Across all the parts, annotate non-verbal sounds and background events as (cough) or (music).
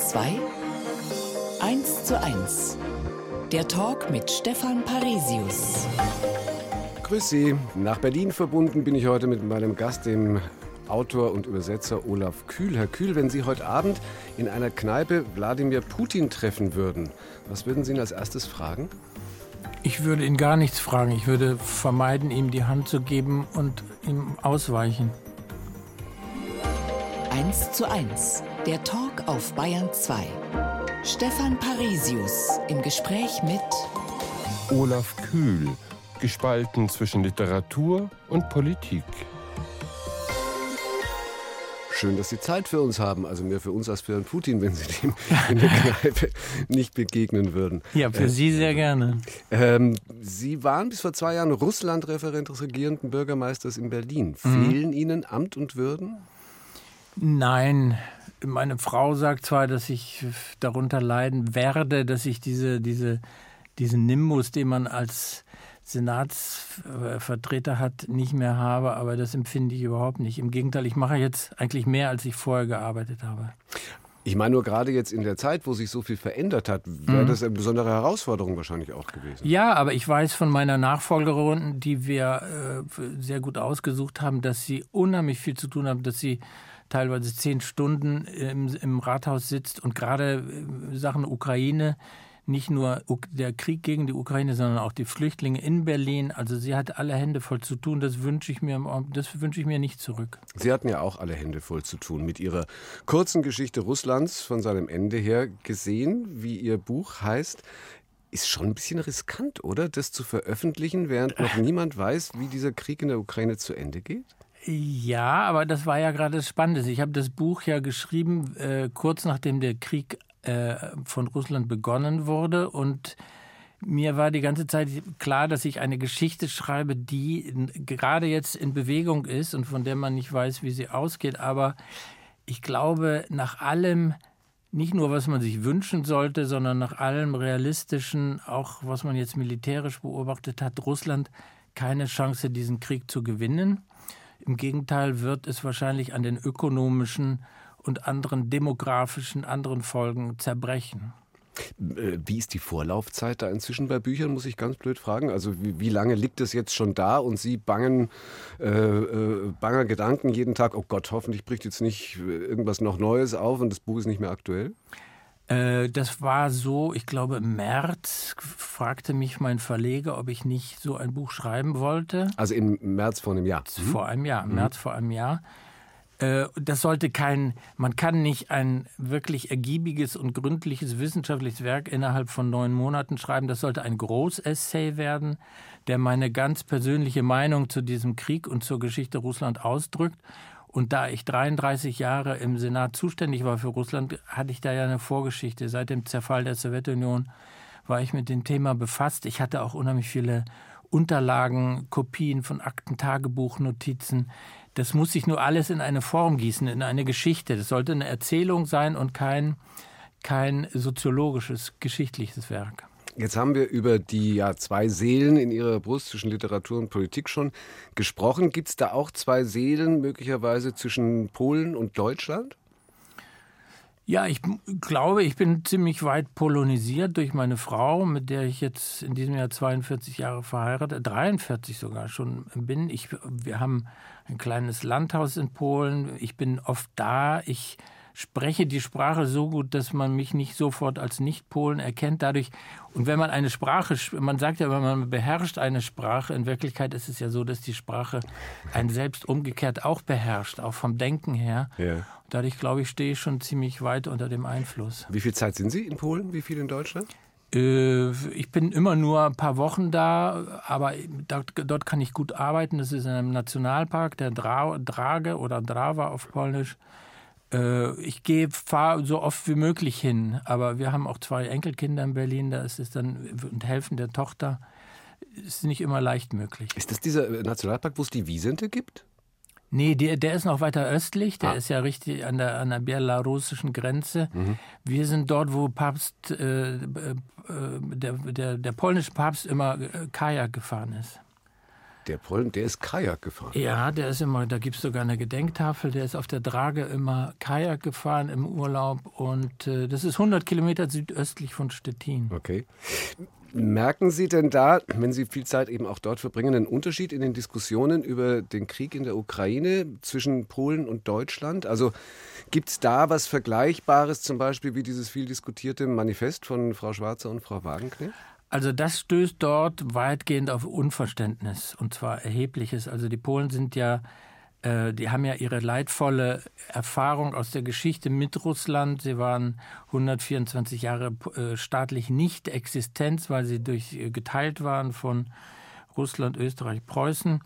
2 1 zu 1. Der Talk mit Stefan Parisius. Grüß Sie. Nach Berlin verbunden bin ich heute mit meinem Gast, dem Autor und Übersetzer Olaf Kühl. Herr Kühl, wenn Sie heute Abend in einer Kneipe Wladimir Putin treffen würden, was würden Sie ihn als erstes fragen? Ich würde ihn gar nichts fragen. Ich würde vermeiden, ihm die Hand zu geben und ihm ausweichen. 1 zu 1. Der Talk auf Bayern 2. Stefan Parisius im Gespräch mit Olaf Kühl, gespalten zwischen Literatur und Politik. Schön, dass Sie Zeit für uns haben. Also mehr für uns als für Herrn Putin, wenn Sie dem in der (laughs) Kneipe nicht begegnen würden. Ja, für äh, Sie sehr gerne. Ähm, Sie waren bis vor zwei Jahren Russlandreferent des regierenden Bürgermeisters in Berlin. Mhm. Fehlen Ihnen Amt und Würden? Nein, meine Frau sagt zwar, dass ich darunter leiden werde, dass ich diese, diese, diesen Nimbus, den man als Senatsvertreter hat, nicht mehr habe, aber das empfinde ich überhaupt nicht. Im Gegenteil, ich mache jetzt eigentlich mehr, als ich vorher gearbeitet habe. Ich meine nur gerade jetzt in der Zeit, wo sich so viel verändert hat, wäre mhm. das eine besondere Herausforderung wahrscheinlich auch gewesen. Ja, aber ich weiß von meiner Nachfolgerin, die wir äh, sehr gut ausgesucht haben, dass sie unheimlich viel zu tun haben, dass sie teilweise zehn Stunden im, im Rathaus sitzt und gerade äh, Sachen Ukraine, nicht nur der Krieg gegen die Ukraine, sondern auch die Flüchtlinge in Berlin. Also sie hat alle Hände voll zu tun. Das wünsche ich mir, das wünsche ich mir nicht zurück. Sie hatten ja auch alle Hände voll zu tun mit Ihrer kurzen Geschichte Russlands von seinem Ende her gesehen, wie Ihr Buch heißt. Ist schon ein bisschen riskant, oder? Das zu veröffentlichen, während noch niemand weiß, wie dieser Krieg in der Ukraine zu Ende geht? Ja, aber das war ja gerade das Spannende. Ich habe das Buch ja geschrieben, äh, kurz nachdem der Krieg äh, von Russland begonnen wurde. Und mir war die ganze Zeit klar, dass ich eine Geschichte schreibe, die gerade jetzt in Bewegung ist und von der man nicht weiß, wie sie ausgeht. Aber ich glaube, nach allem, nicht nur was man sich wünschen sollte, sondern nach allem realistischen, auch was man jetzt militärisch beobachtet hat, Russland keine Chance, diesen Krieg zu gewinnen. Im Gegenteil wird es wahrscheinlich an den ökonomischen und anderen demografischen, anderen Folgen zerbrechen. Äh, wie ist die Vorlaufzeit da inzwischen bei Büchern, muss ich ganz blöd fragen? Also wie, wie lange liegt es jetzt schon da und Sie bangen, äh, äh, banger Gedanken jeden Tag, oh Gott, hoffentlich bricht jetzt nicht irgendwas noch Neues auf und das Buch ist nicht mehr aktuell? Äh, das war so, ich glaube, im März fragte mich mein Verleger, ob ich nicht so ein Buch schreiben wollte. Also im März vor einem Jahr? Vor einem Jahr, im mhm. März vor einem Jahr. Äh, das sollte kein, man kann nicht ein wirklich ergiebiges und gründliches wissenschaftliches Werk innerhalb von neun Monaten schreiben. Das sollte ein Großessay werden, der meine ganz persönliche Meinung zu diesem Krieg und zur Geschichte Russland ausdrückt. Und da ich 33 Jahre im Senat zuständig war für Russland, hatte ich da ja eine Vorgeschichte. Seit dem Zerfall der Sowjetunion war ich mit dem Thema befasst. Ich hatte auch unheimlich viele Unterlagen, Kopien von Akten, Tagebuchnotizen. Das muss sich nur alles in eine Form gießen, in eine Geschichte. Das sollte eine Erzählung sein und kein, kein soziologisches, geschichtliches Werk. Jetzt haben wir über die ja, zwei Seelen in Ihrer Brust zwischen Literatur und Politik schon gesprochen. Gibt es da auch zwei Seelen möglicherweise zwischen Polen und Deutschland? Ja, ich glaube, ich bin ziemlich weit polonisiert durch meine Frau, mit der ich jetzt in diesem Jahr 42 Jahre verheiratet, 43 sogar schon bin. Ich, wir haben ein kleines Landhaus in Polen. Ich bin oft da. Ich spreche die Sprache so gut, dass man mich nicht sofort als Nicht-Polen erkennt. Dadurch, und wenn man eine Sprache, man sagt ja, wenn man beherrscht eine Sprache, in Wirklichkeit ist es ja so, dass die Sprache einen selbst umgekehrt auch beherrscht, auch vom Denken her. Ja. Dadurch, glaube ich, stehe ich schon ziemlich weit unter dem Einfluss. Wie viel Zeit sind Sie in Polen? Wie viel in Deutschland? Äh, ich bin immer nur ein paar Wochen da, aber dort, dort kann ich gut arbeiten. Das ist in einem Nationalpark, der Dra Drage oder Drava auf Polnisch. Äh, ich gehe, fahre so oft wie möglich hin, aber wir haben auch zwei Enkelkinder in Berlin, da ist es dann und helfen der Tochter ist nicht immer leicht möglich. Ist das dieser Nationalpark, wo es die Wiesente gibt? Nee, der, der ist noch weiter östlich, der ah. ist ja richtig an der, an der belarussischen Grenze. Mhm. Wir sind dort, wo Papst, äh, äh, der, der, der polnische Papst immer äh, Kajak gefahren ist. Der Polen, der ist Kajak gefahren. Ja, der ist immer, da gibt es sogar eine Gedenktafel, der ist auf der Drage immer Kajak gefahren im Urlaub und äh, das ist 100 Kilometer südöstlich von Stettin. Okay. Merken Sie denn da, wenn Sie viel Zeit eben auch dort verbringen, einen Unterschied in den Diskussionen über den Krieg in der Ukraine zwischen Polen und Deutschland? Also gibt es da was Vergleichbares, zum Beispiel wie dieses viel diskutierte Manifest von Frau Schwarzer und Frau Wagenknecht? Also das stößt dort weitgehend auf Unverständnis und zwar erhebliches. Also die Polen sind ja äh, die haben ja ihre leidvolle Erfahrung aus der Geschichte mit Russland. Sie waren 124 Jahre äh, staatlich nicht existenz, weil sie durch äh, geteilt waren von Russland, Österreich, Preußen.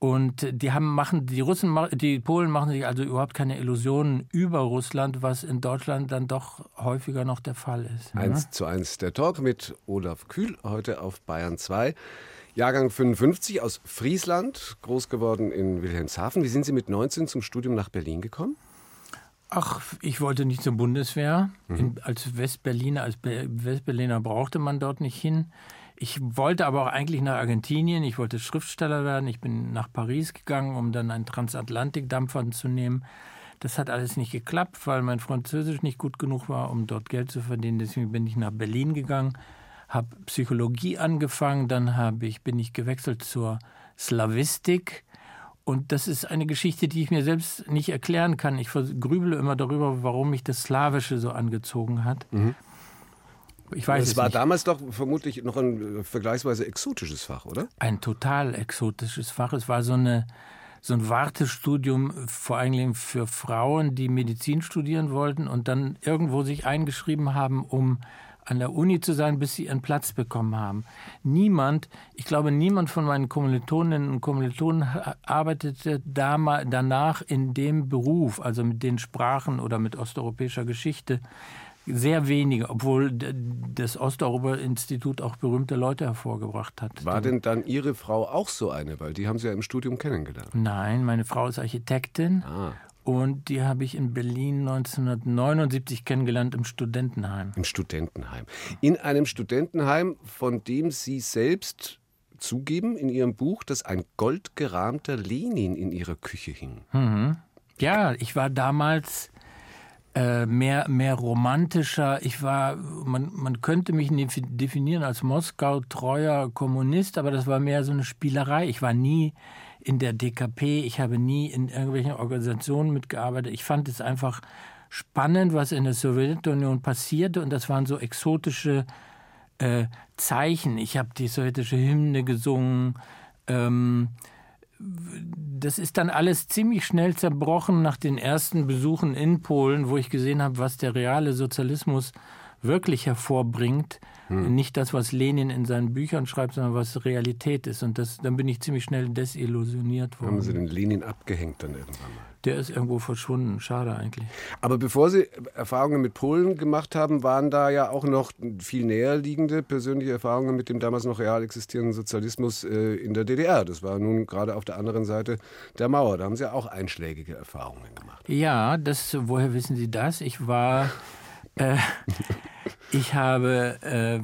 Und die haben machen die Russen die Polen machen sich also überhaupt keine Illusionen über Russland, was in Deutschland dann doch häufiger noch der Fall ist. Eins ja? zu eins der Talk mit Olaf Kühl heute auf Bayern 2. Jahrgang 55 aus Friesland, groß geworden in Wilhelmshaven. Wie sind Sie mit 19 zum Studium nach Berlin gekommen? Ach, ich wollte nicht zur Bundeswehr. Mhm. als Westberliner, als Westberliner brauchte man dort nicht hin. Ich wollte aber auch eigentlich nach Argentinien. Ich wollte Schriftsteller werden. Ich bin nach Paris gegangen, um dann einen Transatlantikdampfer zu nehmen. Das hat alles nicht geklappt, weil mein Französisch nicht gut genug war, um dort Geld zu verdienen. Deswegen bin ich nach Berlin gegangen habe Psychologie angefangen, dann habe ich, bin ich gewechselt zur Slavistik. Und das ist eine Geschichte, die ich mir selbst nicht erklären kann. Ich grübele immer darüber, warum mich das Slawische so angezogen hat. Mhm. Ich weiß es, es war nicht. damals doch vermutlich noch ein äh, vergleichsweise exotisches Fach, oder? Ein total exotisches Fach. Es war so, eine, so ein Wartestudium vor allem für Frauen, die Medizin studieren wollten und dann irgendwo sich eingeschrieben haben, um an der Uni zu sein, bis sie ihren Platz bekommen haben. Niemand, ich glaube, niemand von meinen Kommilitoninnen und Kommilitonen arbeitete danach in dem Beruf, also mit den Sprachen oder mit osteuropäischer Geschichte. Sehr wenige, obwohl das Osteuropa-Institut auch berühmte Leute hervorgebracht hat. War denn dann Ihre Frau auch so eine? Weil die haben Sie ja im Studium kennengelernt. Nein, meine Frau ist Architektin. Ah. Und die habe ich in Berlin 1979 kennengelernt im Studentenheim. Im Studentenheim. In einem Studentenheim, von dem Sie selbst zugeben in Ihrem Buch, dass ein goldgerahmter Lenin in Ihrer Küche hing. Mhm. Ja, ich war damals äh, mehr, mehr romantischer. Ich war, man, man könnte mich definieren als Moskau-treuer Kommunist, aber das war mehr so eine Spielerei. Ich war nie in der DKP, ich habe nie in irgendwelchen Organisationen mitgearbeitet. Ich fand es einfach spannend, was in der Sowjetunion passierte und das waren so exotische äh, Zeichen. Ich habe die sowjetische Hymne gesungen. Ähm, das ist dann alles ziemlich schnell zerbrochen nach den ersten Besuchen in Polen, wo ich gesehen habe, was der reale Sozialismus wirklich hervorbringt. Hm. Nicht das, was Lenin in seinen Büchern schreibt, sondern was Realität ist. Und das, dann bin ich ziemlich schnell desillusioniert worden. Haben Sie den Lenin abgehängt dann irgendwann mal? Der ist irgendwo verschwunden. Schade eigentlich. Aber bevor Sie Erfahrungen mit Polen gemacht haben, waren da ja auch noch viel näher liegende persönliche Erfahrungen mit dem damals noch real existierenden Sozialismus äh, in der DDR. Das war nun gerade auf der anderen Seite der Mauer. Da haben Sie ja auch einschlägige Erfahrungen gemacht. Ja, das, woher wissen Sie das? Ich war äh, ich habe, äh,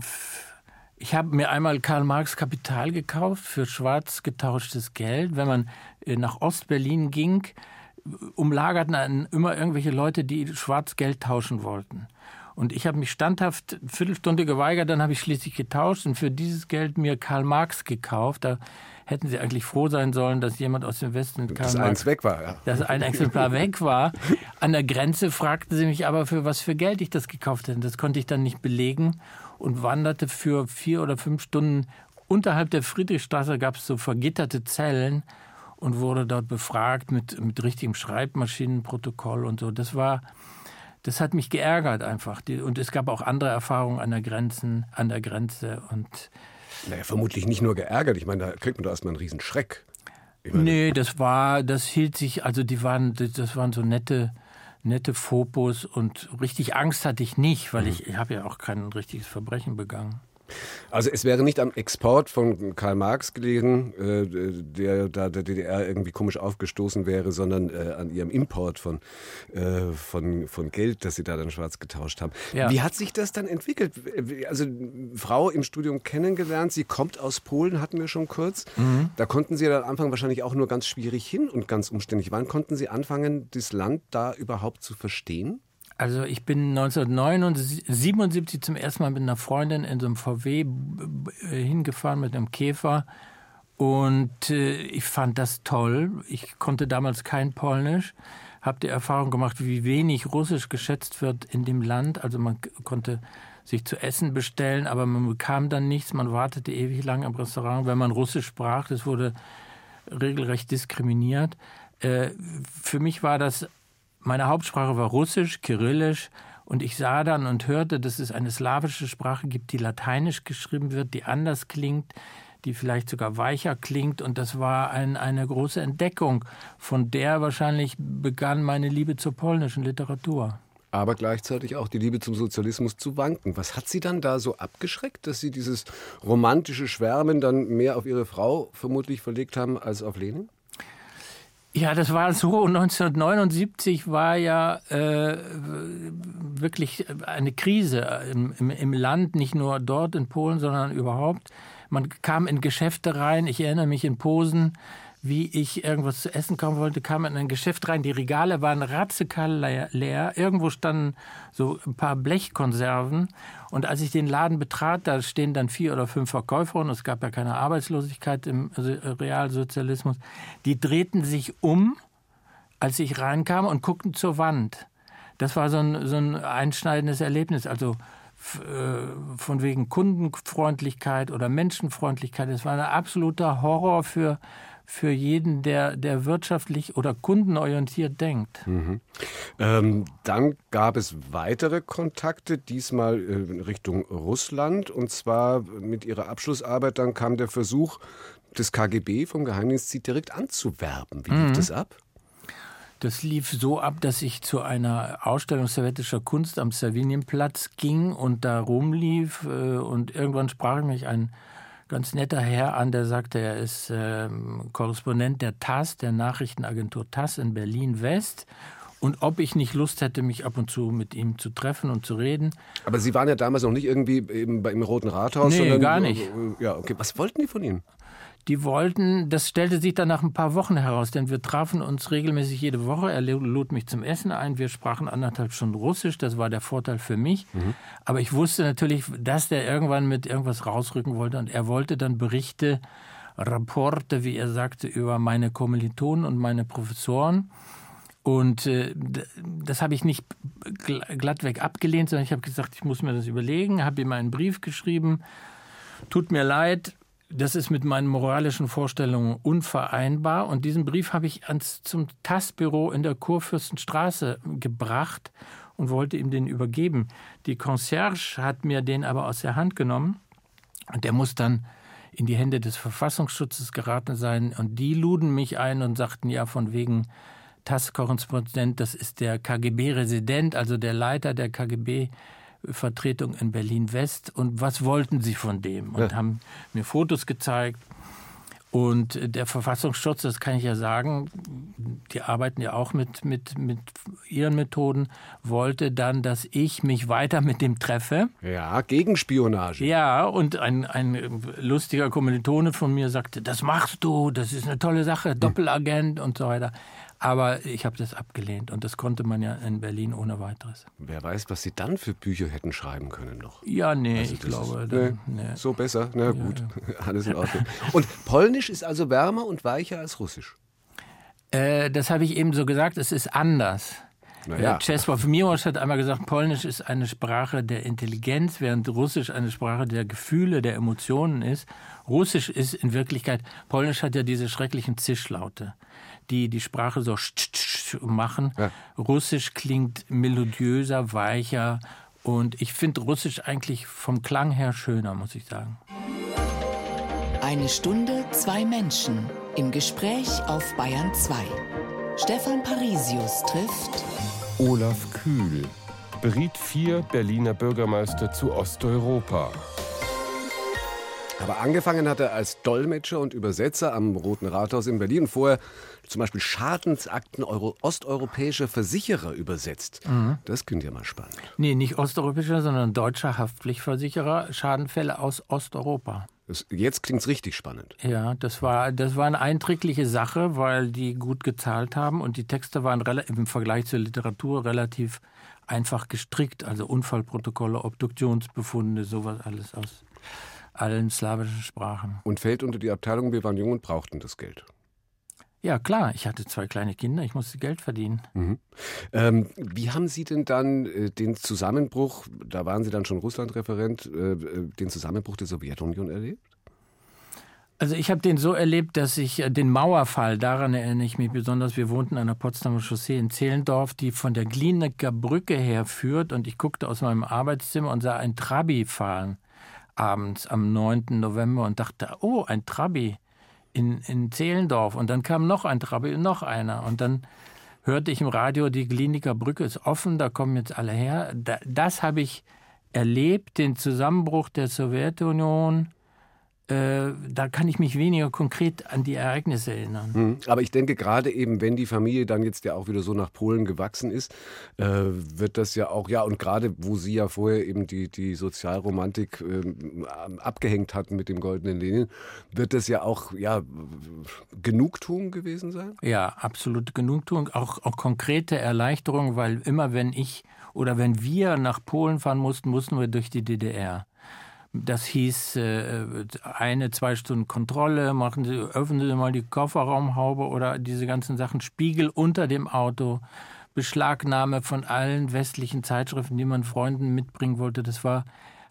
ich habe mir einmal Karl Marx Kapital gekauft für schwarz getauschtes Geld. Wenn man äh, nach Ostberlin ging, umlagerten immer irgendwelche Leute, die schwarz Geld tauschen wollten. Und ich habe mich standhaft eine Viertelstunde geweigert, dann habe ich schließlich getauscht und für dieses Geld mir Karl Marx gekauft. Da hätten sie eigentlich froh sein sollen, dass jemand aus dem Westen Karl dass eins weg war, ja. Dass ein Exemplar weg war. An der Grenze fragten sie mich aber, für was für Geld ich das gekauft hätte. Das konnte ich dann nicht belegen und wanderte für vier oder fünf Stunden unterhalb der Friedrichstraße gab es so vergitterte Zellen und wurde dort befragt mit, mit richtigem Schreibmaschinenprotokoll und so. Das war, das hat mich geärgert einfach. Und es gab auch andere Erfahrungen an der Grenzen, an der Grenze und naja, vermutlich nicht nur geärgert. Ich meine, da kriegt man doch erstmal einen riesen Schreck. nee, das war, das hielt sich, also die waren, das waren so nette, nette Fopos und richtig Angst hatte ich nicht, weil mhm. ich, ich habe ja auch kein richtiges Verbrechen begangen. Also es wäre nicht am Export von Karl Marx gelegen, äh, der da der DDR irgendwie komisch aufgestoßen wäre, sondern äh, an ihrem Import von, äh, von, von Geld, das sie da dann schwarz getauscht haben. Ja. Wie hat sich das dann entwickelt? Also Frau im Studium kennengelernt, sie kommt aus Polen, hatten wir schon kurz. Mhm. Da konnten Sie dann am Anfang wahrscheinlich auch nur ganz schwierig hin und ganz umständlich. Wann konnten Sie anfangen, das Land da überhaupt zu verstehen? Also ich bin 1977 zum ersten Mal mit einer Freundin in so einem VW hingefahren mit einem Käfer und äh, ich fand das toll. Ich konnte damals kein Polnisch, habe die Erfahrung gemacht, wie wenig Russisch geschätzt wird in dem Land. Also man konnte sich zu essen bestellen, aber man bekam dann nichts. Man wartete ewig lang im Restaurant, wenn man Russisch sprach. Das wurde regelrecht diskriminiert. Äh, für mich war das meine Hauptsprache war Russisch, Kyrillisch und ich sah dann und hörte, dass es eine slawische Sprache gibt, die lateinisch geschrieben wird, die anders klingt, die vielleicht sogar weicher klingt. Und das war ein, eine große Entdeckung, von der wahrscheinlich begann meine Liebe zur polnischen Literatur. Aber gleichzeitig auch die Liebe zum Sozialismus zu wanken. Was hat Sie dann da so abgeschreckt, dass Sie dieses romantische Schwärmen dann mehr auf Ihre Frau vermutlich verlegt haben als auf Lenin? Ja, das war so. (laughs) 1979 war ja äh, wirklich eine Krise im, im, im, Land, nicht nur dort in Polen, sondern überhaupt. Man kam in Geschäfte rein. Ich erinnere mich in Posen wie ich irgendwas zu essen kaufen wollte, kam in ein Geschäft rein. Die Regale waren radikal leer. Irgendwo standen so ein paar Blechkonserven. Und als ich den Laden betrat, da stehen dann vier oder fünf Verkäufer und es gab ja keine Arbeitslosigkeit im Realsozialismus. Die drehten sich um, als ich reinkam und guckten zur Wand. Das war so ein, so ein einschneidendes Erlebnis. Also äh, von wegen Kundenfreundlichkeit oder Menschenfreundlichkeit. Es war ein absoluter Horror für für jeden, der, der wirtschaftlich oder kundenorientiert denkt. Mhm. Ähm, dann gab es weitere Kontakte, diesmal äh, in Richtung Russland. Und zwar mit Ihrer Abschlussarbeit, dann kam der Versuch des KGB vom Geheimdienst direkt anzuwerben. Wie lief mhm. das ab? Das lief so ab, dass ich zu einer Ausstellung sowjetischer Kunst am Savinienplatz ging und da rumlief. Äh, und irgendwann sprach mich ein ganz netter Herr an, der sagte, er ist äh, Korrespondent der TASS, der Nachrichtenagentur TASS in Berlin West. Und ob ich nicht Lust hätte, mich ab und zu mit ihm zu treffen und zu reden. Aber Sie waren ja damals noch nicht irgendwie im, im Roten Rathaus? Nee, gar nicht. Ja, okay. Was wollten die von Ihnen? Die wollten, das stellte sich dann nach ein paar Wochen heraus, denn wir trafen uns regelmäßig jede Woche. Er lud mich zum Essen ein. Wir sprachen anderthalb Stunden Russisch. Das war der Vorteil für mich. Mhm. Aber ich wusste natürlich, dass der irgendwann mit irgendwas rausrücken wollte. Und er wollte dann Berichte, Rapporte, wie er sagte, über meine Kommilitonen und meine Professoren. Und äh, das habe ich nicht glattweg abgelehnt, sondern ich habe gesagt, ich muss mir das überlegen, habe ihm einen Brief geschrieben. Tut mir leid, das ist mit meinen moralischen Vorstellungen unvereinbar. Und diesen Brief habe ich ans, zum TAS-Büro in der Kurfürstenstraße gebracht und wollte ihm den übergeben. Die Concierge hat mir den aber aus der Hand genommen. Und der muss dann in die Hände des Verfassungsschutzes geraten sein. Und die luden mich ein und sagten, ja, von wegen TAS-Korrespondent, das ist der KGB-Resident, also der Leiter der KGB. Vertretung in Berlin-West und was wollten sie von dem? Und ja. haben mir Fotos gezeigt. Und der Verfassungsschutz, das kann ich ja sagen, die arbeiten ja auch mit, mit, mit ihren Methoden, wollte dann, dass ich mich weiter mit dem treffe. Ja, Gegenspionage. Ja, und ein, ein lustiger Kommilitone von mir sagte, das machst du, das ist eine tolle Sache, Doppelagent und so weiter. Aber ich habe das abgelehnt und das konnte man ja in Berlin ohne weiteres. Wer weiß, was Sie dann für Bücher hätten schreiben können noch. Ja, nee, also ich glaube. Ist, dann, nee, nee. So besser, na gut, ja. (laughs) alles in Ordnung. Und Polnisch ist also wärmer und weicher als Russisch? Äh, das habe ich eben so gesagt, es ist anders. Naja. Äh, Czesław Miłosz hat einmal gesagt, Polnisch ist eine Sprache der Intelligenz, während Russisch eine Sprache der Gefühle, der Emotionen ist. Russisch ist in Wirklichkeit, Polnisch hat ja diese schrecklichen Zischlaute die die Sprache so machen. Ja. Russisch klingt melodiöser, weicher und ich finde Russisch eigentlich vom Klang her schöner, muss ich sagen. Eine Stunde, zwei Menschen im Gespräch auf Bayern 2. Stefan Parisius trifft Olaf Kühl, beriet vier Berliner Bürgermeister zu Osteuropa. Aber angefangen hat er als Dolmetscher und Übersetzer am Roten Rathaus in Berlin. Vorher zum Beispiel Schadensakten Euro osteuropäischer Versicherer übersetzt. Mhm. Das klingt ja mal spannend. Nee, nicht osteuropäischer, sondern deutscher Haftpflichtversicherer. Schadenfälle aus Osteuropa. Das, jetzt klingt es richtig spannend. Ja, das war, das war eine einträgliche Sache, weil die gut gezahlt haben und die Texte waren im Vergleich zur Literatur relativ einfach gestrickt. Also Unfallprotokolle, Obduktionsbefunde, sowas alles aus allen slawischen Sprachen. Und fällt unter die Abteilung, wir waren jung und brauchten das Geld. Ja, klar. Ich hatte zwei kleine Kinder, ich musste Geld verdienen. Mhm. Ähm, wie haben Sie denn dann äh, den Zusammenbruch, da waren Sie dann schon Russlandreferent, äh, äh den Zusammenbruch der Sowjetunion erlebt? Also ich habe den so erlebt, dass ich äh, den Mauerfall, daran erinnere ich mich besonders, wir wohnten an der Potsdamer Chaussee in Zehlendorf, die von der Glienecker Brücke her führt und ich guckte aus meinem Arbeitszimmer und sah ein Trabi fahren abends am 9. November und dachte, oh, ein Trabi in, in Zehlendorf. Und dann kam noch ein Trabi und noch einer. Und dann hörte ich im Radio, die Kliniker Brücke ist offen, da kommen jetzt alle her. das habe ich erlebt, den Zusammenbruch der Sowjetunion äh, da kann ich mich weniger konkret an die Ereignisse erinnern. Mhm. Aber ich denke, gerade eben, wenn die Familie dann jetzt ja auch wieder so nach Polen gewachsen ist, äh, wird das ja auch, ja, und gerade wo Sie ja vorher eben die, die Sozialromantik äh, abgehängt hatten mit dem goldenen Lenin, wird das ja auch, ja, Genugtuung gewesen sein? Ja, absolut Genugtuung, auch, auch konkrete Erleichterung, weil immer wenn ich oder wenn wir nach Polen fahren mussten, mussten wir durch die DDR. Das hieß äh, eine, zwei Stunden Kontrolle, machen Sie, öffnen Sie mal die Kofferraumhaube oder diese ganzen Sachen, Spiegel unter dem Auto, Beschlagnahme von allen westlichen Zeitschriften, die man Freunden mitbringen wollte. Das war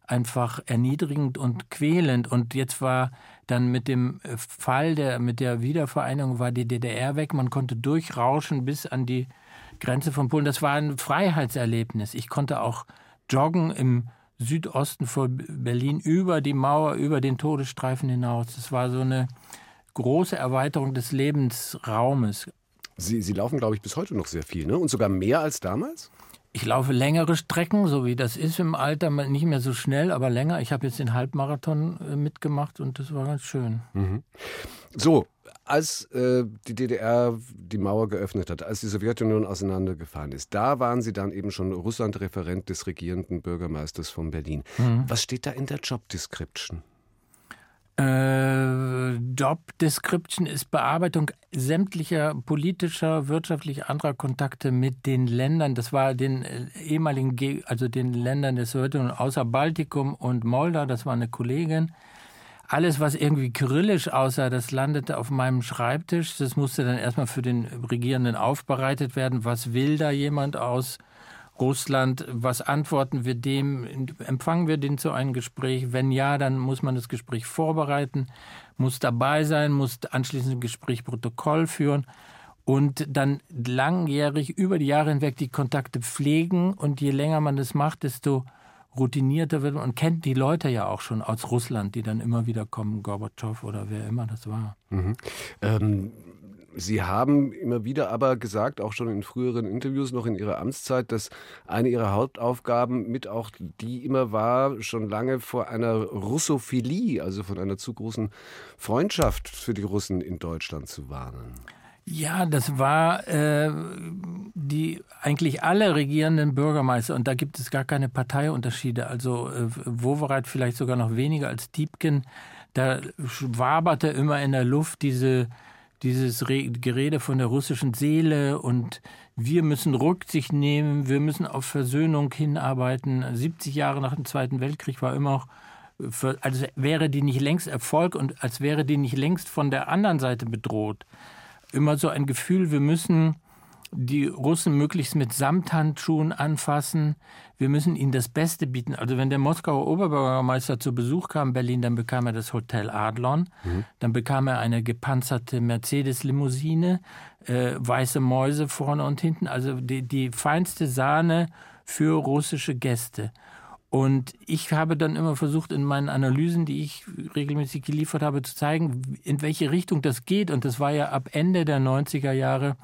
einfach erniedrigend und quälend. Und jetzt war dann mit dem Fall der, mit der Wiedervereinigung war die DDR weg. Man konnte durchrauschen bis an die Grenze von Polen. Das war ein Freiheitserlebnis. Ich konnte auch joggen im Südosten von Berlin über die Mauer, über den Todesstreifen hinaus. Das war so eine große Erweiterung des Lebensraumes. Sie, Sie laufen, glaube ich, bis heute noch sehr viel, ne? Und sogar mehr als damals? Ich laufe längere Strecken, so wie das ist im Alter, nicht mehr so schnell, aber länger. Ich habe jetzt den Halbmarathon äh, mitgemacht und das war ganz schön. Mhm. So, als äh, die DDR die Mauer geöffnet hat, als die Sowjetunion auseinandergefallen ist, da waren Sie dann eben schon Russland-Referent des regierenden Bürgermeisters von Berlin. Mhm. Was steht da in der Job Description? Äh, Job Description ist Bearbeitung sämtlicher politischer, wirtschaftlicher anderer Kontakte mit den Ländern. Das war den äh, ehemaligen, also den Ländern der Sowjetunion außer Baltikum und Moldau. Das war eine Kollegin alles, was irgendwie kyrillisch aussah, das landete auf meinem Schreibtisch. Das musste dann erstmal für den Regierenden aufbereitet werden. Was will da jemand aus Russland? Was antworten wir dem? Empfangen wir den zu einem Gespräch? Wenn ja, dann muss man das Gespräch vorbereiten, muss dabei sein, muss anschließend ein Gespräch Protokoll führen und dann langjährig über die Jahre hinweg die Kontakte pflegen. Und je länger man das macht, desto routinierter wird und kennt die Leute ja auch schon aus Russland, die dann immer wieder kommen, Gorbatschow oder wer immer das war. Mhm. Ähm, Sie haben immer wieder aber gesagt, auch schon in früheren Interviews noch in Ihrer Amtszeit, dass eine Ihrer Hauptaufgaben mit auch die immer war, schon lange vor einer Russophilie, also von einer zu großen Freundschaft für die Russen in Deutschland zu warnen. Ja, das war äh, die eigentlich alle regierenden Bürgermeister und da gibt es gar keine Parteiunterschiede. Also äh, Wowereit vielleicht sogar noch weniger als Diebken. Da waberte immer in der Luft diese dieses Re Gerede von der russischen Seele und wir müssen Rücksicht nehmen, wir müssen auf Versöhnung hinarbeiten. 70 Jahre nach dem Zweiten Weltkrieg war immer noch, für, als wäre die nicht längst Erfolg und als wäre die nicht längst von der anderen Seite bedroht immer so ein Gefühl, wir müssen die Russen möglichst mit Samthandschuhen anfassen. Wir müssen ihnen das Beste bieten. Also wenn der Moskauer Oberbürgermeister zu Besuch kam in Berlin, dann bekam er das Hotel Adlon, mhm. dann bekam er eine gepanzerte Mercedes-Limousine, äh, weiße Mäuse vorne und hinten, also die, die feinste Sahne für russische Gäste. Und ich habe dann immer versucht, in meinen Analysen, die ich regelmäßig geliefert habe, zu zeigen, in welche Richtung das geht. Und das war ja ab Ende der 90er Jahre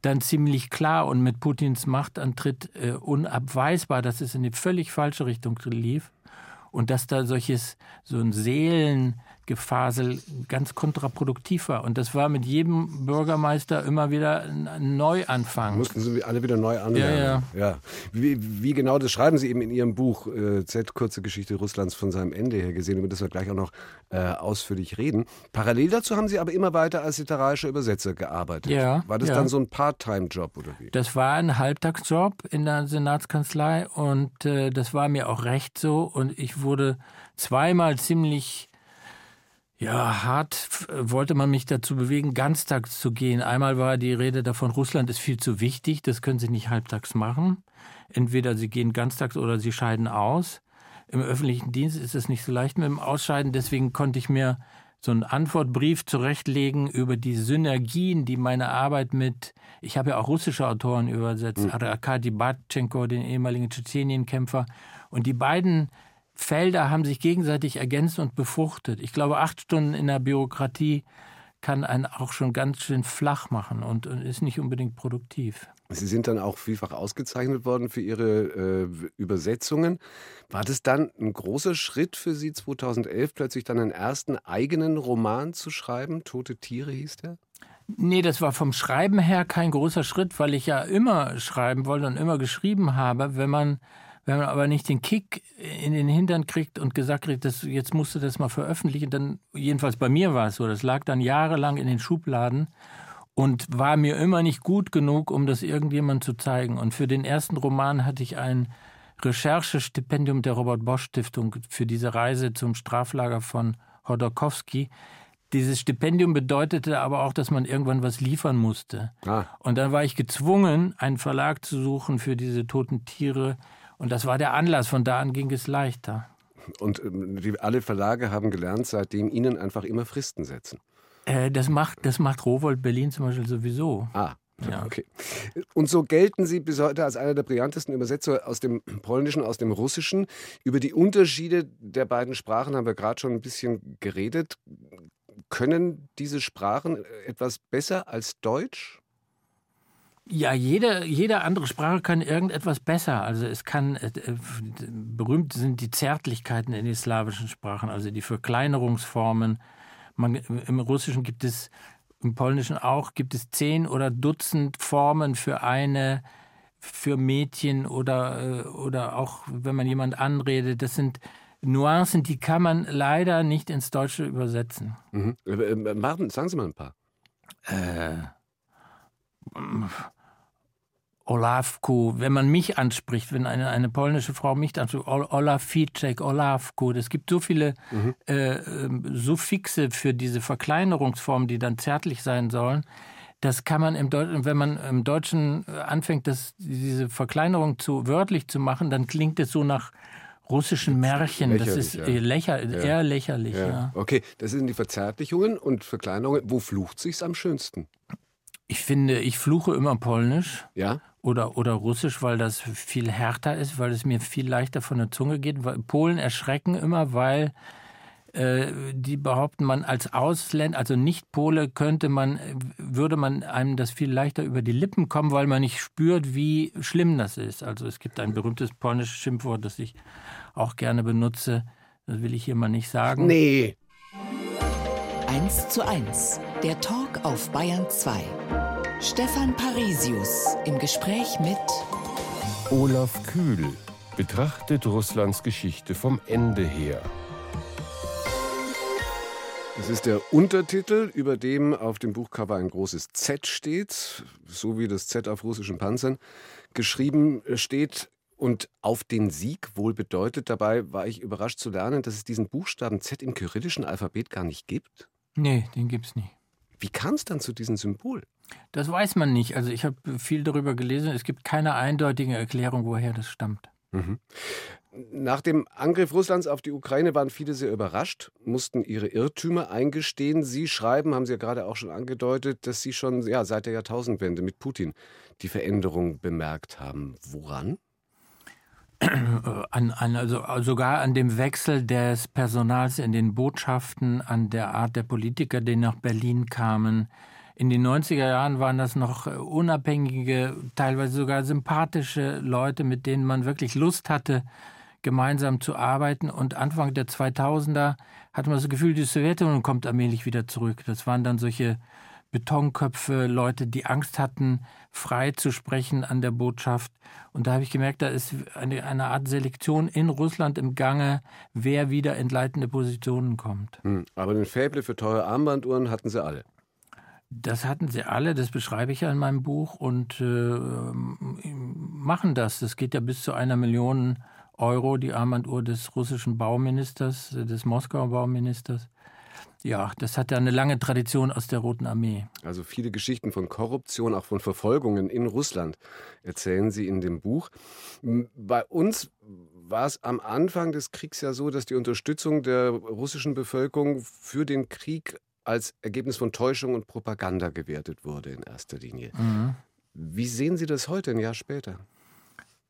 dann ziemlich klar und mit Putins Machtantritt äh, unabweisbar, dass es in die völlig falsche Richtung lief. und dass da solches, so ein Seelengefasel ganz kontraproduktiv war. Und das war mit jedem Bürgermeister immer wieder ein Neuanfang. Mussten Sie alle wieder neu anlernen. Ja, ja. ja. Wie, wie, genau, das schreiben Sie eben in Ihrem Buch äh, Z, kurze Geschichte Russlands von seinem Ende her gesehen, über das wir gleich auch noch äh, ausführlich reden. Parallel dazu haben Sie aber immer weiter als literarischer Übersetzer gearbeitet. Ja, war das ja. dann so ein Part-Time-Job oder wie? Das war ein Halbtagsjob in der Senatskanzlei und äh, das war mir auch recht so und ich wurde zweimal ziemlich ja, hart wollte man mich dazu bewegen, ganztags zu gehen. Einmal war die Rede davon, Russland ist viel zu wichtig, das können Sie nicht halbtags machen. Entweder Sie gehen ganztags oder Sie scheiden aus. Im öffentlichen Dienst ist es nicht so leicht mit dem Ausscheiden, deswegen konnte ich mir so einen Antwortbrief zurechtlegen über die Synergien, die meine Arbeit mit, ich habe ja auch russische Autoren übersetzt, mhm. Arkady Batchenko, den ehemaligen Tschetschenienkämpfer, und die beiden Felder haben sich gegenseitig ergänzt und befruchtet. Ich glaube, acht Stunden in der Bürokratie kann einen auch schon ganz schön flach machen und, ist nicht unbedingt produktiv. Sie sind dann auch vielfach ausgezeichnet worden für Ihre äh, Übersetzungen. War das dann ein großer Schritt für Sie 2011, plötzlich dann einen ersten eigenen Roman zu schreiben? Tote Tiere hieß der? Nee, das war vom Schreiben her kein großer Schritt, weil ich ja immer schreiben wollte und immer geschrieben habe. Wenn man wenn man aber nicht den Kick in den Hintern kriegt und gesagt kriegt, das, jetzt musst du das mal veröffentlichen, dann, jedenfalls bei mir war es so, das lag dann jahrelang in den Schubladen und war mir immer nicht gut genug, um das irgendjemand zu zeigen. Und für den ersten Roman hatte ich ein Recherchestipendium der Robert Bosch Stiftung für diese Reise zum Straflager von Hodorkowski. Dieses Stipendium bedeutete aber auch, dass man irgendwann was liefern musste. Ah. Und dann war ich gezwungen, einen Verlag zu suchen für diese toten Tiere, und das war der Anlass. Von da an ging es leichter. Und ähm, die, alle Verlage haben gelernt, seitdem ihnen einfach immer Fristen setzen. Äh, das, macht, das macht Rowold Berlin zum Beispiel sowieso. Ah. Ja. Okay. Und so gelten Sie bis heute als einer der brillantesten Übersetzer aus dem Polnischen, aus dem Russischen. Über die Unterschiede der beiden Sprachen haben wir gerade schon ein bisschen geredet. Können diese Sprachen etwas besser als Deutsch? Ja, jede, jede andere Sprache kann irgendetwas besser. Also es kann, äh, berühmt sind die Zärtlichkeiten in den slawischen Sprachen, also die Verkleinerungsformen. Man, Im Russischen gibt es, im Polnischen auch, gibt es zehn oder Dutzend Formen für eine, für Mädchen oder, äh, oder auch, wenn man jemand anredet. Das sind Nuancen, die kann man leider nicht ins Deutsche übersetzen. Mhm. Äh, Martin, sagen Sie mal ein paar. Äh, Olafku, wenn man mich anspricht, wenn eine, eine polnische Frau mich anspricht, Olaficek, Olafku, es gibt so viele mhm. äh, ähm, Suffixe für diese Verkleinerungsformen, die dann zärtlich sein sollen. Das kann man im Deutschen, wenn man im Deutschen äh, anfängt, das, diese Verkleinerung zu wörtlich zu machen, dann klingt es so nach russischen Märchen. Lächerlich, das ist ja. lächer, ja. eher lächerlich. Ja. ja. Okay, das sind die Verzärtlichungen und Verkleinerungen. Wo flucht sich's am schönsten? Ich finde, ich fluche immer Polnisch. Ja oder, oder Russisch, weil das viel härter ist, weil es mir viel leichter von der Zunge geht. Polen erschrecken immer, weil äh, die behaupten, man als Ausländer, also nicht Pole, könnte man, würde man einem das viel leichter über die Lippen kommen, weil man nicht spürt, wie schlimm das ist. Also es gibt ein berühmtes polnisches Schimpfwort, das ich auch gerne benutze. Das will ich hier mal nicht sagen. Nee. 1 zu 1. Der Talk auf Bayern 2. Stefan Parisius im Gespräch mit Olaf Kühl betrachtet Russlands Geschichte vom Ende her. Das ist der Untertitel, über dem auf dem Buchcover ein großes Z steht, so wie das Z auf russischen Panzern geschrieben steht. Und auf den Sieg wohl bedeutet. Dabei war ich überrascht zu lernen, dass es diesen Buchstaben Z im kyrillischen Alphabet gar nicht gibt. Nee, den gibt es nicht. Wie kam es dann zu diesem Symbol? Das weiß man nicht. Also ich habe viel darüber gelesen. Es gibt keine eindeutige Erklärung, woher das stammt. Mhm. Nach dem Angriff Russlands auf die Ukraine waren viele sehr überrascht, mussten ihre Irrtümer eingestehen. Sie schreiben, haben Sie ja gerade auch schon angedeutet, dass Sie schon ja, seit der Jahrtausendwende mit Putin die Veränderung bemerkt haben. Woran? An, an, also sogar an dem Wechsel des Personals in den Botschaften, an der Art der Politiker, die nach Berlin kamen, in den 90er Jahren waren das noch äh, unabhängige, teilweise sogar sympathische Leute, mit denen man wirklich Lust hatte, gemeinsam zu arbeiten. Und Anfang der 2000er hatte man das Gefühl, die Sowjetunion kommt allmählich wieder zurück. Das waren dann solche Betonköpfe, Leute, die Angst hatten, frei zu sprechen an der Botschaft. Und da habe ich gemerkt, da ist eine, eine Art Selektion in Russland im Gange, wer wieder in leitende Positionen kommt. Hm, aber den Faible für teure Armbanduhren hatten sie alle. Das hatten sie alle, das beschreibe ich ja in meinem Buch und äh, machen das. Das geht ja bis zu einer Million Euro, die Armbanduhr des russischen Bauministers, des Moskauer Bauministers. Ja, das hat ja eine lange Tradition aus der Roten Armee. Also viele Geschichten von Korruption, auch von Verfolgungen in Russland erzählen Sie in dem Buch. Bei uns war es am Anfang des Kriegs ja so, dass die Unterstützung der russischen Bevölkerung für den Krieg als Ergebnis von Täuschung und Propaganda gewertet wurde in erster Linie. Mhm. Wie sehen Sie das heute, ein Jahr später?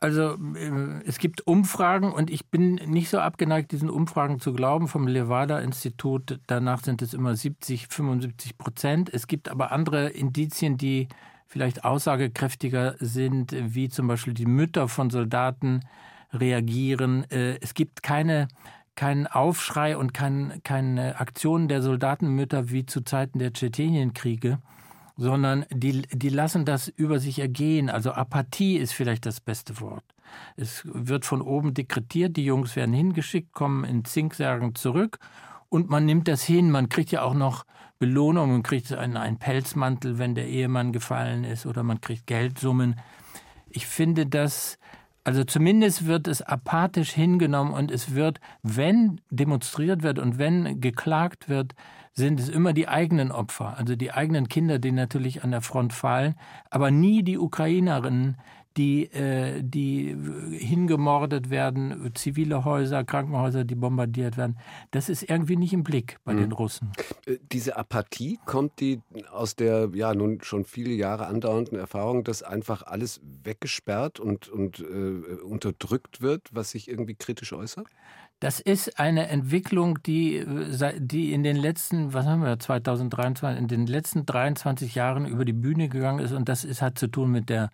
Also äh, es gibt Umfragen und ich bin nicht so abgeneigt, diesen Umfragen zu glauben vom Levada-Institut. Danach sind es immer 70, 75 Prozent. Es gibt aber andere Indizien, die vielleicht aussagekräftiger sind, wie zum Beispiel die Mütter von Soldaten reagieren. Äh, es gibt keine keinen Aufschrei und kein, keine Aktionen der Soldatenmütter wie zu Zeiten der Tschetschenienkriege, sondern die, die lassen das über sich ergehen. Also Apathie ist vielleicht das beste Wort. Es wird von oben dekretiert, die Jungs werden hingeschickt, kommen in Zinksärgen zurück und man nimmt das hin. Man kriegt ja auch noch Belohnung, man kriegt einen, einen Pelzmantel, wenn der Ehemann gefallen ist, oder man kriegt Geldsummen. Ich finde das also zumindest wird es apathisch hingenommen und es wird, wenn demonstriert wird und wenn geklagt wird, sind es immer die eigenen Opfer, also die eigenen Kinder, die natürlich an der Front fallen, aber nie die Ukrainerinnen, die, äh, die hingemordet werden, zivile Häuser, Krankenhäuser, die bombardiert werden. Das ist irgendwie nicht im Blick bei mhm. den Russen. Äh, diese Apathie kommt die aus der ja nun schon viele Jahre andauernden Erfahrung, dass einfach alles weggesperrt und, und äh, unterdrückt wird, was sich irgendwie kritisch äußert? Das ist eine Entwicklung, die, die in den letzten, was haben wir, 2023, in den letzten 23 Jahren über die Bühne gegangen ist. Und das ist, hat zu tun mit der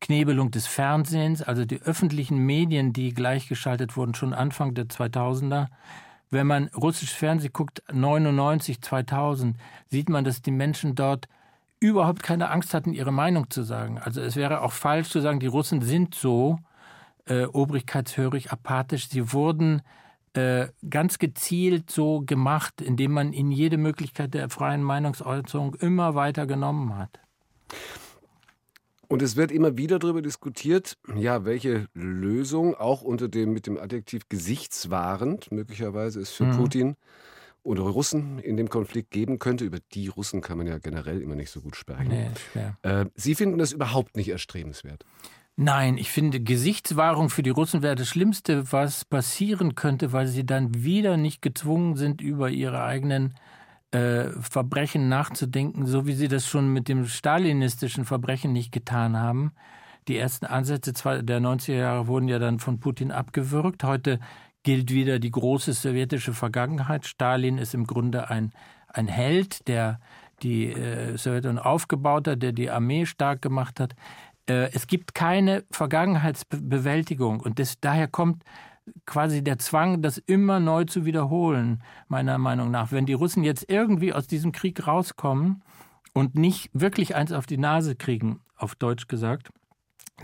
Knebelung des Fernsehens, also die öffentlichen Medien, die gleichgeschaltet wurden, schon Anfang der 2000er. Wenn man russisches Fernsehen guckt, 99, 2000, sieht man, dass die Menschen dort überhaupt keine Angst hatten, ihre Meinung zu sagen. Also es wäre auch falsch zu sagen, die Russen sind so äh, obrigkeitshörig, apathisch. Sie wurden äh, ganz gezielt so gemacht, indem man ihnen jede Möglichkeit der freien Meinungsäußerung immer weiter genommen hat. Und es wird immer wieder darüber diskutiert, ja, welche Lösung auch unter dem mit dem Adjektiv gesichtswahrend möglicherweise es für mhm. Putin oder Russen in dem Konflikt geben könnte. Über die Russen kann man ja generell immer nicht so gut sprechen. Nee, äh, Sie finden das überhaupt nicht erstrebenswert. Nein, ich finde, Gesichtswahrung für die Russen wäre das Schlimmste, was passieren könnte, weil sie dann wieder nicht gezwungen sind, über ihre eigenen äh, Verbrechen nachzudenken, so wie sie das schon mit dem stalinistischen Verbrechen nicht getan haben. Die ersten Ansätze der 90er Jahre wurden ja dann von Putin abgewürgt. Heute gilt wieder die große sowjetische Vergangenheit. Stalin ist im Grunde ein, ein Held, der die äh, Sowjetunion aufgebaut hat, der die Armee stark gemacht hat. Äh, es gibt keine Vergangenheitsbewältigung und das, daher kommt quasi der Zwang, das immer neu zu wiederholen, meiner Meinung nach. Wenn die Russen jetzt irgendwie aus diesem Krieg rauskommen und nicht wirklich eins auf die Nase kriegen, auf Deutsch gesagt,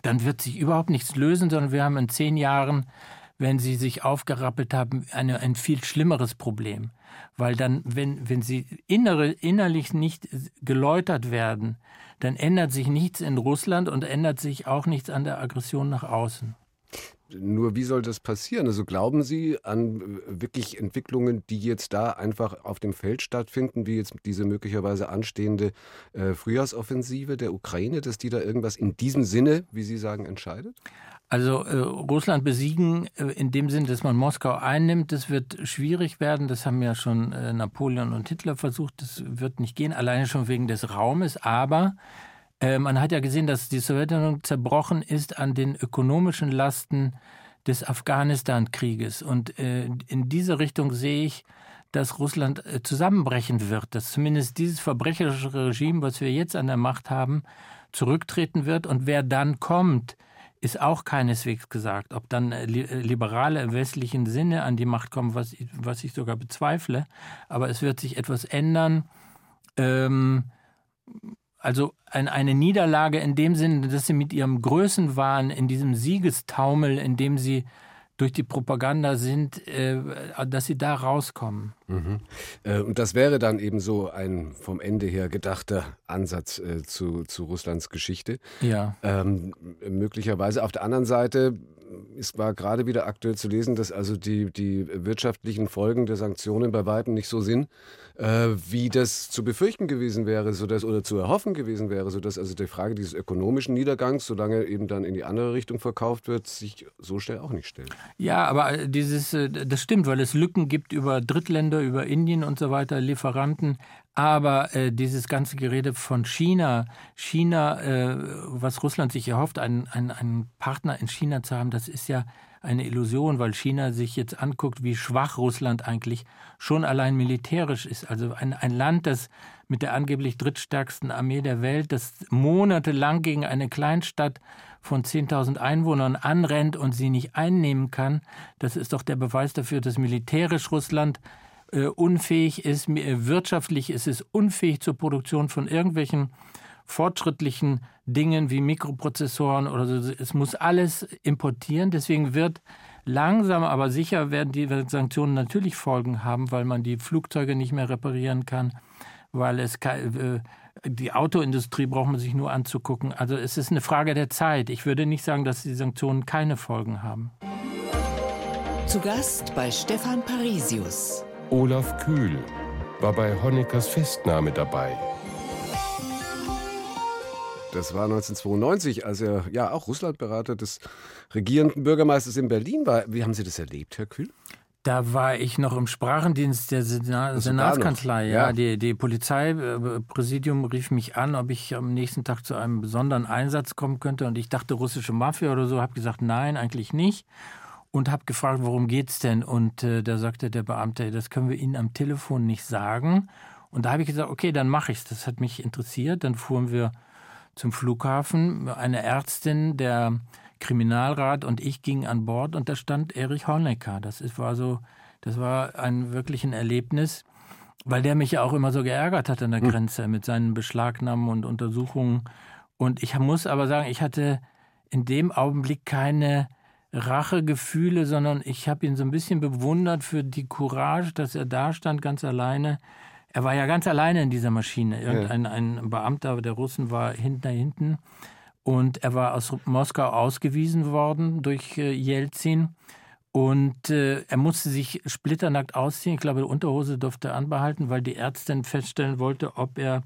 dann wird sich überhaupt nichts lösen, sondern wir haben in zehn Jahren, wenn sie sich aufgerappelt haben, eine, ein viel schlimmeres Problem. Weil dann, wenn, wenn sie innere, innerlich nicht geläutert werden, dann ändert sich nichts in Russland und ändert sich auch nichts an der Aggression nach außen. Nur wie soll das passieren? Also glauben Sie an äh, wirklich Entwicklungen, die jetzt da einfach auf dem Feld stattfinden, wie jetzt diese möglicherweise anstehende äh, Frühjahrsoffensive der Ukraine, dass die da irgendwas in diesem Sinne, wie Sie sagen, entscheidet? Also äh, Russland besiegen äh, in dem Sinn, dass man Moskau einnimmt, das wird schwierig werden. Das haben ja schon äh, Napoleon und Hitler versucht. Das wird nicht gehen, alleine schon wegen des Raumes. Aber äh, man hat ja gesehen, dass die Sowjetunion zerbrochen ist an den ökonomischen Lasten des Afghanistan-Krieges. Und äh, in diese Richtung sehe ich, dass Russland äh, zusammenbrechen wird, dass zumindest dieses verbrecherische Regime, was wir jetzt an der Macht haben, zurücktreten wird. Und wer dann kommt, ist auch keineswegs gesagt. Ob dann Liberale im westlichen Sinne an die Macht kommen, was, was ich sogar bezweifle. Aber es wird sich etwas ändern. Ähm, also ein, eine Niederlage in dem Sinne, dass sie mit ihrem Größenwahn in diesem Siegestaumel, in dem sie durch die Propaganda sind, äh, dass sie da rauskommen. Mhm. Äh, und das wäre dann eben so ein vom Ende her gedachter Ansatz äh, zu, zu Russlands Geschichte. Ja. Ähm, möglicherweise auf der anderen Seite es war gerade wieder aktuell zu lesen, dass also die, die wirtschaftlichen Folgen der Sanktionen bei weitem nicht so sind, äh, wie das zu befürchten gewesen wäre, sodass, oder zu erhoffen gewesen wäre, sodass also die Frage dieses ökonomischen Niedergangs, solange eben dann in die andere Richtung verkauft wird, sich so schnell auch nicht stellt. Ja, aber dieses, äh, das stimmt, weil es Lücken gibt über Drittländer, über Indien und so weiter, Lieferanten. Aber äh, dieses ganze Gerede von China, China, äh, was Russland sich erhofft, einen, einen, einen Partner in China zu haben, das ist ja eine Illusion, weil China sich jetzt anguckt, wie schwach Russland eigentlich schon allein militärisch ist. Also ein, ein Land, das mit der angeblich drittstärksten Armee der Welt, das monatelang gegen eine Kleinstadt von 10.000 Einwohnern anrennt und sie nicht einnehmen kann, das ist doch der Beweis dafür, dass militärisch Russland unfähig ist, wirtschaftlich ist es unfähig zur Produktion von irgendwelchen fortschrittlichen Dingen wie Mikroprozessoren oder so. Es muss alles importieren. Deswegen wird langsam, aber sicher werden die Sanktionen natürlich Folgen haben, weil man die Flugzeuge nicht mehr reparieren kann, weil es äh, die Autoindustrie braucht man sich nur anzugucken. Also es ist eine Frage der Zeit. Ich würde nicht sagen, dass die Sanktionen keine Folgen haben. Zu Gast bei Stefan Parisius. Olaf Kühl war bei Honeckers Festnahme dabei. Das war 1992, als er ja auch Russlandberater des regierenden Bürgermeisters in Berlin war. Wie haben Sie das erlebt, Herr Kühl? Da war ich noch im Sprachendienst der Sena Senatskanzlei. Ja, ja. Die, die Polizeipräsidium rief mich an, ob ich am nächsten Tag zu einem besonderen Einsatz kommen könnte. Und ich dachte russische Mafia oder so. Habe gesagt, nein, eigentlich nicht. Und habe gefragt, worum geht's denn? Und äh, da sagte der Beamte, das können wir Ihnen am Telefon nicht sagen. Und da habe ich gesagt, okay, dann mache ich's. Das hat mich interessiert. Dann fuhren wir zum Flughafen. Eine Ärztin, der Kriminalrat und ich gingen an Bord und da stand Erich Honecker. Das ist, war so, das war ein wirklich ein Erlebnis, weil der mich ja auch immer so geärgert hat an der hm. Grenze mit seinen Beschlagnahmen und Untersuchungen. Und ich muss aber sagen, ich hatte in dem Augenblick keine Rachegefühle, sondern ich habe ihn so ein bisschen bewundert für die Courage, dass er da stand, ganz alleine er war ja ganz alleine in dieser Maschine. Irgendein ein Beamter der Russen war hinten hinten und er war aus Moskau ausgewiesen worden durch äh, Jelzin. Und äh, er musste sich splitternackt ausziehen. Ich glaube, die Unterhose durfte er anbehalten, weil die Ärztin feststellen wollte, ob er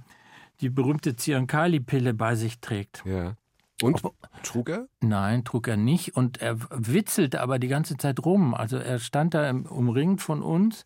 die berühmte Ziankali-Pille bei sich trägt. Ja. Und ob, trug er? Nein, trug er nicht. Und er witzelte aber die ganze Zeit rum. Also er stand da umringt von uns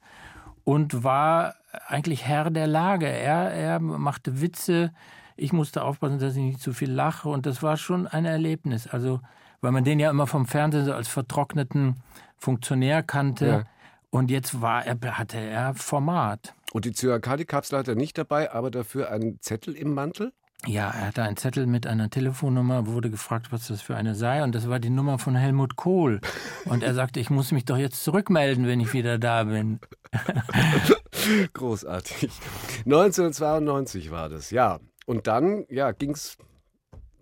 und war eigentlich Herr der Lage. Er, er machte Witze. Ich musste aufpassen, dass ich nicht zu viel lache. Und das war schon ein Erlebnis. Also, weil man den ja immer vom Fernsehen so als vertrockneten Funktionär kannte. Ja. Und jetzt war er, hatte er Format. Und die Zyankali-Kapsel hat er nicht dabei, aber dafür einen Zettel im Mantel? Ja, er hatte einen Zettel mit einer Telefonnummer, wurde gefragt, was das für eine sei. Und das war die Nummer von Helmut Kohl. Und er sagte, ich muss mich doch jetzt zurückmelden, wenn ich wieder da bin. (laughs) Großartig. 1992 war das, ja. Und dann, ja, ging es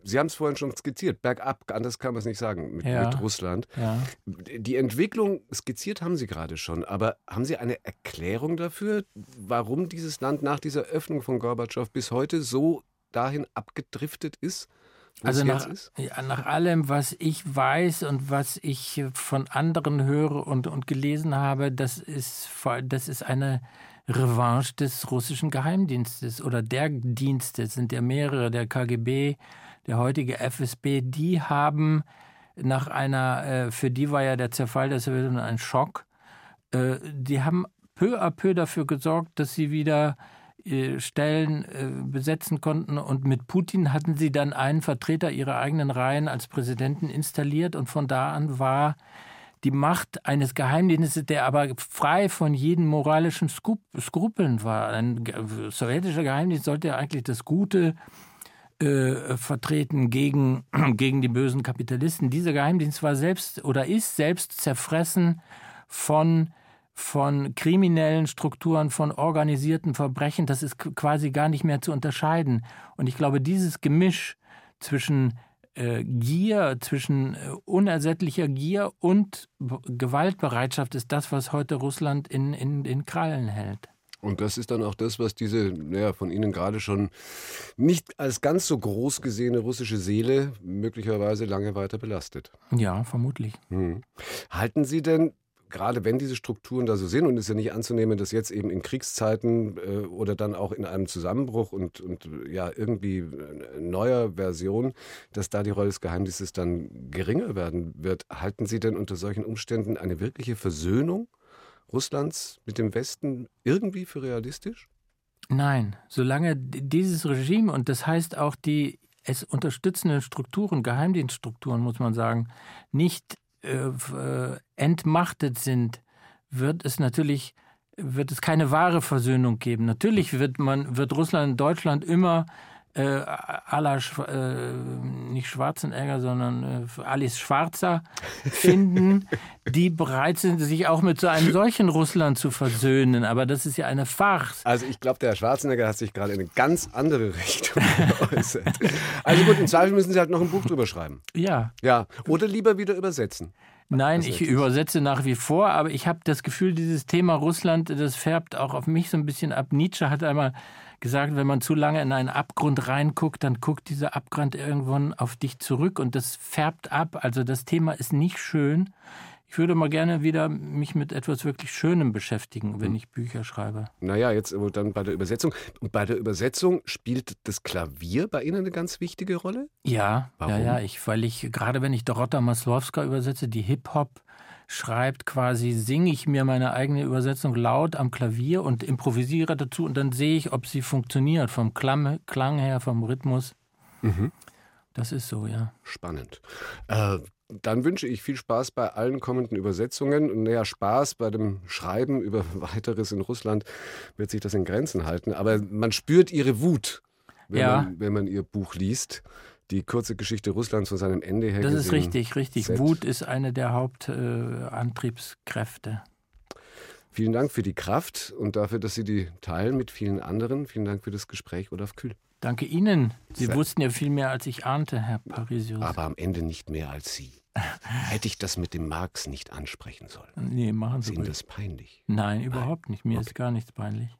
Sie haben es vorhin schon skizziert, bergab, anders kann man es nicht sagen, mit, ja. mit Russland. Ja. Die Entwicklung skizziert haben Sie gerade schon, aber haben Sie eine Erklärung dafür, warum dieses Land nach dieser Öffnung von Gorbatschow bis heute so dahin abgedriftet ist? Also nach, ja, nach allem, was ich weiß und was ich von anderen höre und, und gelesen habe, das ist, das ist eine Revanche des russischen Geheimdienstes oder der Dienste. Es sind ja mehrere, der KGB, der heutige FSB, die haben nach einer, äh, für die war ja der Zerfall der Sowjetunion ein Schock, äh, die haben peu à peu dafür gesorgt, dass sie wieder Stellen äh, besetzen konnten. Und mit Putin hatten sie dann einen Vertreter ihrer eigenen Reihen als Präsidenten installiert. Und von da an war die Macht eines Geheimdienstes, der aber frei von jeden moralischen Skrupeln war. Ein sowjetischer Geheimdienst sollte ja eigentlich das Gute äh, vertreten gegen, (clears throat) gegen die bösen Kapitalisten. Dieser Geheimdienst war selbst oder ist selbst zerfressen von von kriminellen Strukturen, von organisierten Verbrechen, das ist quasi gar nicht mehr zu unterscheiden. Und ich glaube, dieses Gemisch zwischen äh, Gier, zwischen äh, unersättlicher Gier und Gewaltbereitschaft ist das, was heute Russland in, in, in Krallen hält. Und das ist dann auch das, was diese naja, von Ihnen gerade schon nicht als ganz so groß gesehene russische Seele möglicherweise lange weiter belastet. Ja, vermutlich. Hm. Halten Sie denn gerade wenn diese Strukturen da so sind und es ist ja nicht anzunehmen, dass jetzt eben in Kriegszeiten äh, oder dann auch in einem Zusammenbruch und, und ja irgendwie neuer Version, dass da die Rolle des Geheimdienstes dann geringer werden wird. Halten Sie denn unter solchen Umständen eine wirkliche Versöhnung Russlands mit dem Westen irgendwie für realistisch? Nein, solange dieses Regime und das heißt auch die es unterstützenden Strukturen, Geheimdienststrukturen, muss man sagen, nicht äh, äh, entmachtet sind, wird es natürlich wird es keine wahre Versöhnung geben. Natürlich wird man wird Russland und Deutschland immer äh, aller äh, nicht Schwarzenegger, sondern äh, Alice Schwarzer (laughs) finden, die bereit sind, sich auch mit so einem solchen Russland zu versöhnen. Aber das ist ja eine Farce. Also ich glaube, der Schwarzenegger hat sich gerade in eine ganz andere Richtung (laughs) geäußert. Also gut, im Zweifel müssen Sie halt noch ein Buch drüber schreiben. Ja. Ja. Oder lieber wieder übersetzen. Nein, ich übersetze nach wie vor, aber ich habe das Gefühl, dieses Thema Russland, das färbt auch auf mich so ein bisschen ab. Nietzsche hat einmal gesagt, wenn man zu lange in einen Abgrund reinguckt, dann guckt dieser Abgrund irgendwann auf dich zurück und das färbt ab. Also das Thema ist nicht schön. Ich würde mal gerne wieder mich mit etwas wirklich Schönem beschäftigen, wenn hm. ich Bücher schreibe. Naja, jetzt dann bei der Übersetzung. Und bei der Übersetzung spielt das Klavier bei Ihnen eine ganz wichtige Rolle? Ja, Warum? ja, ja. Ich, weil ich, gerade wenn ich Dorota Maslowska übersetze, die Hip-Hop schreibt quasi, singe ich mir meine eigene Übersetzung laut am Klavier und improvisiere dazu und dann sehe ich, ob sie funktioniert, vom Klang, Klang her, vom Rhythmus. Mhm. Das ist so, ja. Spannend. Äh, dann wünsche ich viel Spaß bei allen kommenden Übersetzungen. Und naja, Spaß bei dem Schreiben über (laughs) weiteres in Russland wird sich das in Grenzen halten. Aber man spürt ihre Wut, wenn, ja. man, wenn man ihr Buch liest die kurze Geschichte Russlands von seinem Ende her. Das ist richtig, richtig. Set. Wut ist eine der Hauptantriebskräfte. Äh, vielen Dank für die Kraft und dafür, dass Sie die teilen mit vielen anderen. Vielen Dank für das Gespräch, Olaf Kühl. Danke Ihnen. Sie Sehr. wussten ja viel mehr, als ich ahnte, Herr Parisius. Aber am Ende nicht mehr als Sie. Hätte ich das mit dem Marx nicht ansprechen sollen? Nee, machen Sie Ist Ihnen das peinlich? Nein, überhaupt nicht. Mir okay. ist gar nichts peinlich.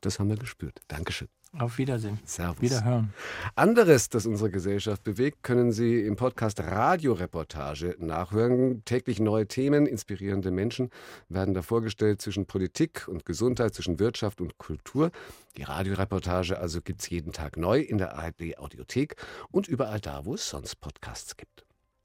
Das haben wir gespürt. Dankeschön. Auf Wiedersehen. Servus. Wiederhören. Anderes, das unsere Gesellschaft bewegt, können Sie im Podcast Radioreportage nachhören. Täglich neue Themen, inspirierende Menschen werden da vorgestellt zwischen Politik und Gesundheit, zwischen Wirtschaft und Kultur. Die Radioreportage also gibt es jeden Tag neu in der ARD Audiothek und überall da, wo es sonst Podcasts gibt.